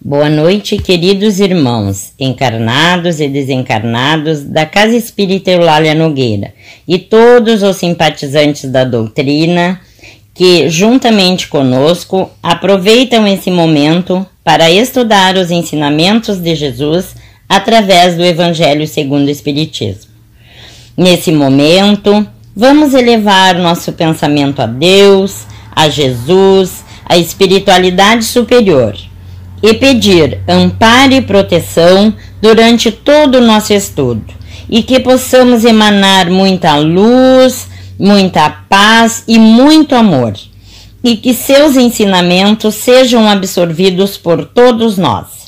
Boa noite, queridos irmãos, encarnados e desencarnados da Casa Espírita Eulália Nogueira e todos os simpatizantes da doutrina que, juntamente conosco, aproveitam esse momento para estudar os ensinamentos de Jesus através do Evangelho segundo o Espiritismo. Nesse momento, vamos elevar nosso pensamento a Deus, a Jesus, a espiritualidade superior e pedir amparo e proteção durante todo o nosso estudo. E que possamos emanar muita luz, muita paz e muito amor. E que seus ensinamentos sejam absorvidos por todos nós.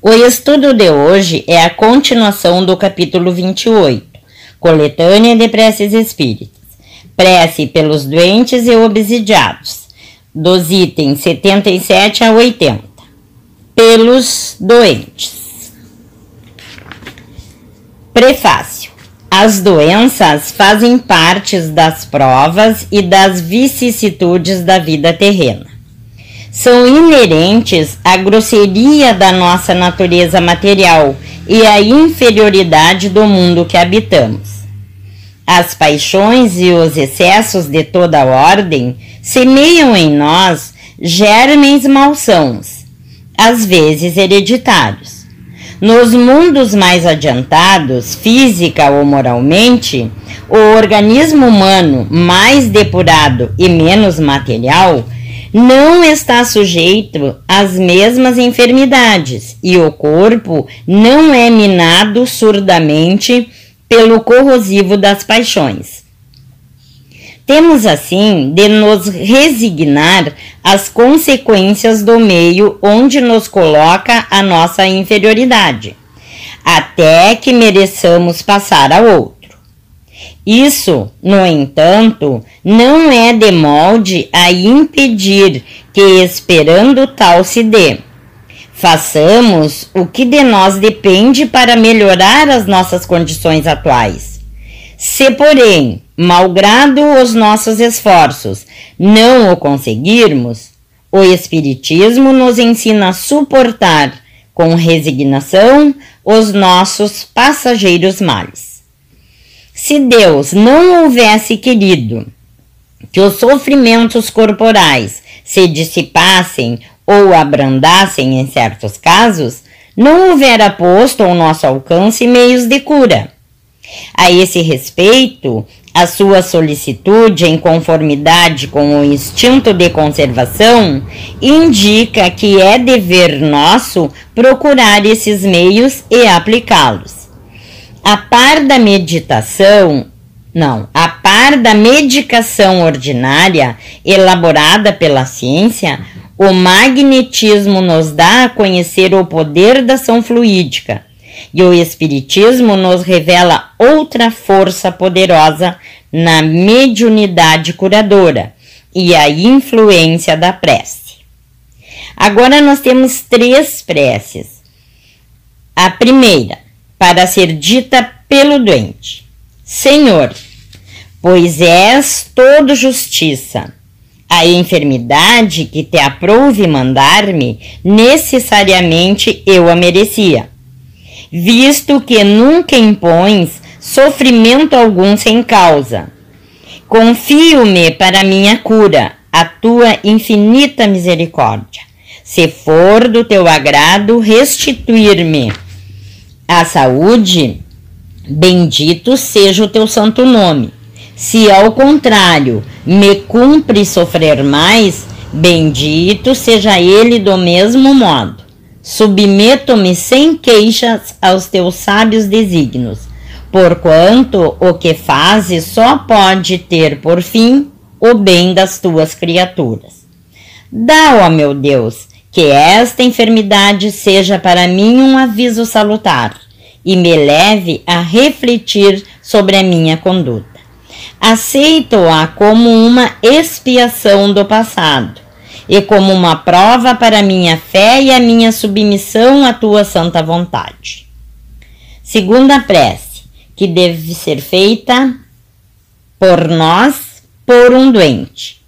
O estudo de hoje é a continuação do capítulo 28, Coletânea de Preces Espíritas, Prece pelos doentes e obsidiados, dos itens 77 a 80. Pelos doentes. Prefácio. As doenças fazem parte das provas e das vicissitudes da vida terrena. São inerentes à grosseria da nossa natureza material e à inferioridade do mundo que habitamos. As paixões e os excessos de toda ordem semeiam em nós germens malsãos, às vezes hereditários. Nos mundos mais adiantados, física ou moralmente, o organismo humano mais depurado e menos material não está sujeito às mesmas enfermidades e o corpo não é minado surdamente pelo corrosivo das paixões. Temos assim de nos resignar às consequências do meio onde nos coloca a nossa inferioridade, até que mereçamos passar a outro. Isso, no entanto, não é de molde a impedir que, esperando tal se dê, façamos o que de nós depende para melhorar as nossas condições atuais se, porém, malgrado os nossos esforços, não o conseguirmos, o Espiritismo nos ensina a suportar com resignação os nossos passageiros males. Se Deus não houvesse querido que os sofrimentos corporais se dissipassem ou abrandassem em certos casos, não houvera posto ao nosso alcance meios de cura a esse respeito, a sua solicitude em conformidade com o instinto de conservação indica que é dever nosso procurar esses meios e aplicá-los. A par da meditação, não, a par da medicação ordinária elaborada pela ciência, o magnetismo nos dá a conhecer o poder da ação fluídica e o Espiritismo nos revela outra força poderosa na mediunidade curadora e a influência da prece. Agora nós temos três preces. A primeira, para ser dita pelo doente: Senhor, pois és todo justiça. A enfermidade que te aprouve mandar-me, necessariamente eu a merecia visto que nunca impões sofrimento algum sem causa. Confio-me para minha cura, a tua infinita misericórdia. Se for do teu agrado restituir-me a saúde, bendito seja o teu santo nome. Se ao contrário me cumpre sofrer mais, bendito seja ele do mesmo modo. Submeto-me sem queixas aos teus sábios desígnios, porquanto o que fazes só pode ter por fim o bem das tuas criaturas. Dá, ó meu Deus, que esta enfermidade seja para mim um aviso salutar e me leve a refletir sobre a minha conduta. Aceito-a como uma expiação do passado e como uma prova para minha fé e a minha submissão à tua santa vontade. Segunda prece, que deve ser feita por nós, por um doente.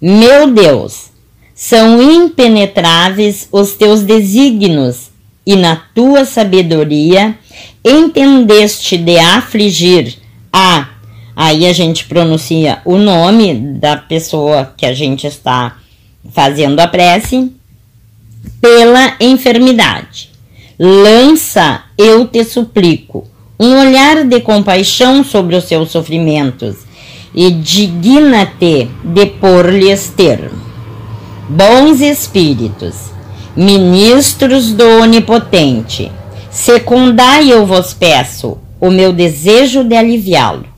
Meu Deus, São impenetráveis os teus desígnios, e na tua sabedoria entendeste de afligir a. Aí a gente pronuncia o nome da pessoa que a gente está fazendo a prece pela enfermidade. Lança, eu te suplico, um olhar de compaixão sobre os seus sofrimentos e digna-te de pôr-lhes termo. Bons espíritos, ministros do Onipotente, secundai, eu vos peço, o meu desejo de aliviá-lo.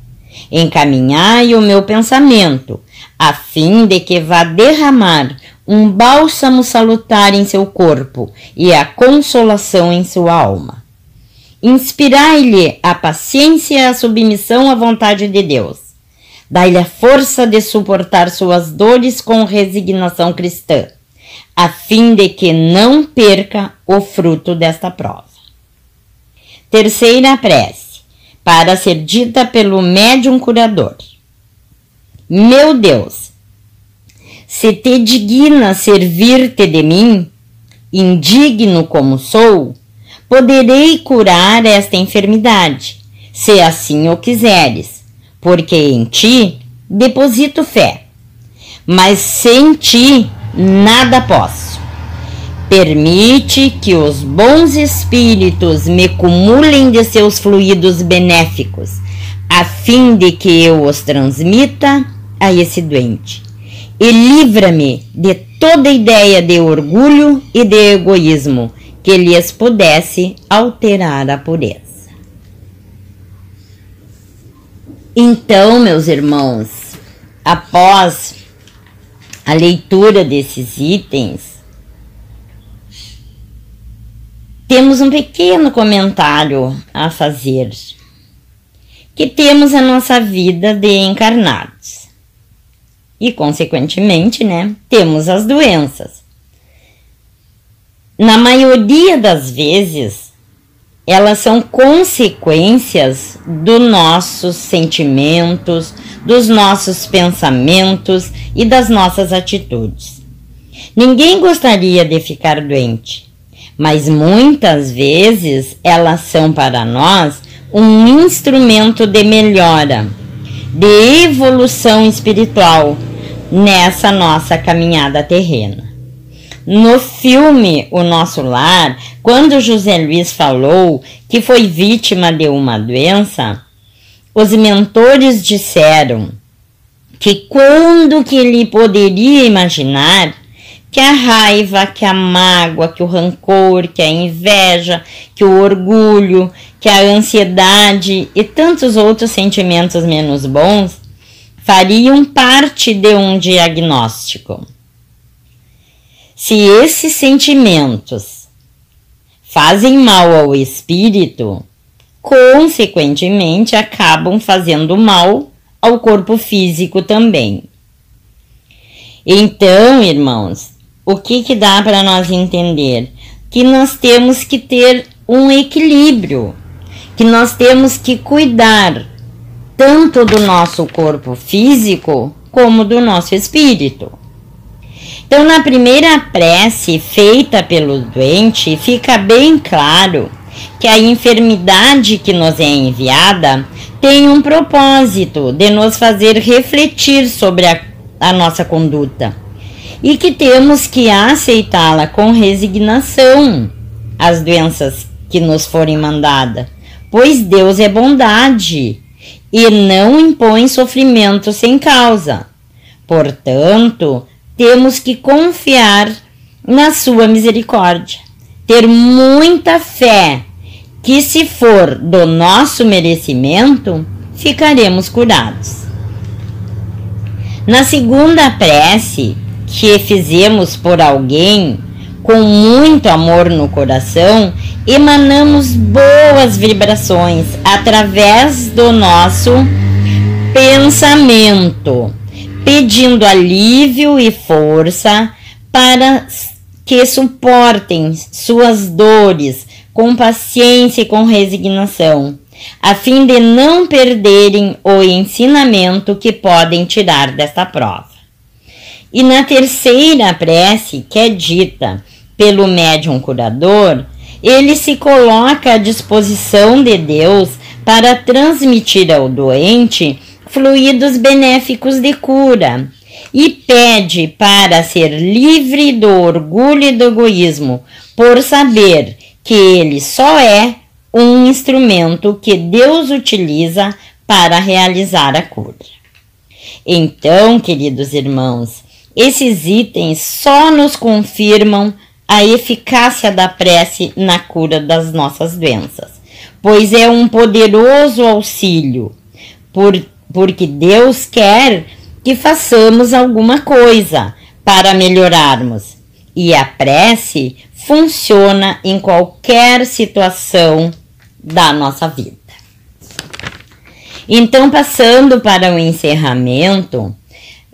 Encaminhai o meu pensamento, a fim de que vá derramar um bálsamo salutar em seu corpo e a consolação em sua alma. Inspirai-lhe a paciência e a submissão à vontade de Deus. Dai-lhe a força de suportar suas dores com resignação cristã, a fim de que não perca o fruto desta prova. Terceira prece, para ser dita pelo médium curador. Meu Deus, se te digna servir-te de mim, indigno como sou, poderei curar esta enfermidade, se assim o quiseres, porque em ti deposito fé. Mas sem ti nada posso. Permite que os bons espíritos me cumulem de seus fluidos benéficos, a fim de que eu os transmita a esse doente e livra-me de toda ideia de orgulho e de egoísmo que lhes pudesse alterar a pureza. Então, meus irmãos, após a leitura desses itens, temos um pequeno comentário a fazer, que temos a nossa vida de encarnados e, consequentemente, né, temos as doenças. Na maioria das vezes, elas são consequências dos nossos sentimentos, dos nossos pensamentos e das nossas atitudes. Ninguém gostaria de ficar doente, mas muitas vezes elas são para nós um instrumento de melhora de evolução espiritual nessa nossa caminhada terrena. No filme O Nosso Lar, quando José Luiz falou que foi vítima de uma doença, os mentores disseram que quando que ele poderia imaginar que a raiva, que a mágoa, que o rancor, que a inveja, que o orgulho, que a ansiedade e tantos outros sentimentos menos bons fariam parte de um diagnóstico. Se esses sentimentos fazem mal ao espírito, consequentemente acabam fazendo mal ao corpo físico também. Então, irmãos, o que, que dá para nós entender? Que nós temos que ter um equilíbrio que nós temos que cuidar tanto do nosso corpo físico como do nosso espírito. Então, na primeira prece feita pelo doente, fica bem claro que a enfermidade que nos é enviada tem um propósito de nos fazer refletir sobre a, a nossa conduta e que temos que aceitá-la com resignação, as doenças que nos forem mandadas pois Deus é bondade e não impõe sofrimento sem causa. Portanto, temos que confiar na sua misericórdia, ter muita fé que, se for do nosso merecimento, ficaremos curados. Na segunda prece que fizemos por alguém com muito amor no coração, emanamos boas vibrações através do nosso pensamento, pedindo alívio e força para que suportem suas dores com paciência e com resignação, a fim de não perderem o ensinamento que podem tirar desta prova. E na terceira prece, que é dita pelo médium curador, ele se coloca à disposição de Deus para transmitir ao doente fluidos benéficos de cura e pede para ser livre do orgulho e do egoísmo, por saber que ele só é um instrumento que Deus utiliza para realizar a cura. Então, queridos irmãos, esses itens só nos confirmam a eficácia da prece na cura das nossas doenças, pois é um poderoso auxílio, por, porque Deus quer que façamos alguma coisa para melhorarmos. E a prece funciona em qualquer situação da nossa vida. Então, passando para o encerramento,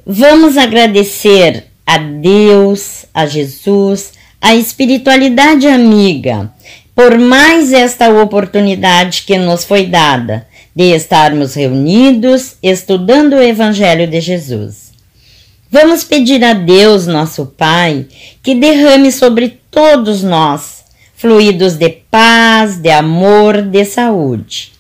vamos agradecer a Deus, a Jesus, a espiritualidade amiga, por mais esta oportunidade que nos foi dada de estarmos reunidos estudando o Evangelho de Jesus. Vamos pedir a Deus, nosso Pai, que derrame sobre todos nós fluidos de paz, de amor, de saúde.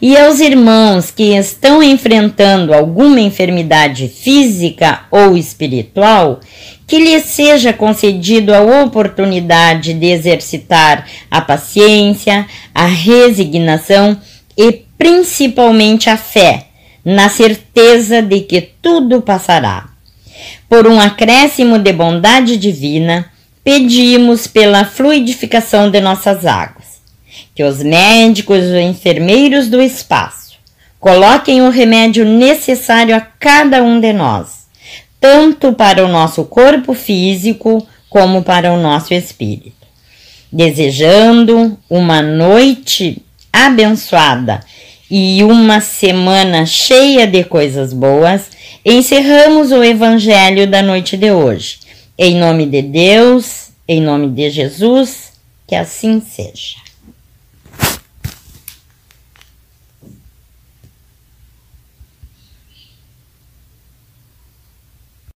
E aos irmãos que estão enfrentando alguma enfermidade física ou espiritual, que lhes seja concedido a oportunidade de exercitar a paciência, a resignação e principalmente a fé, na certeza de que tudo passará. Por um acréscimo de bondade divina, pedimos pela fluidificação de nossas águas, que os médicos e enfermeiros do espaço coloquem o remédio necessário a cada um de nós, tanto para o nosso corpo físico como para o nosso espírito. Desejando uma noite abençoada e uma semana cheia de coisas boas, encerramos o Evangelho da noite de hoje. Em nome de Deus, em nome de Jesus, que assim seja.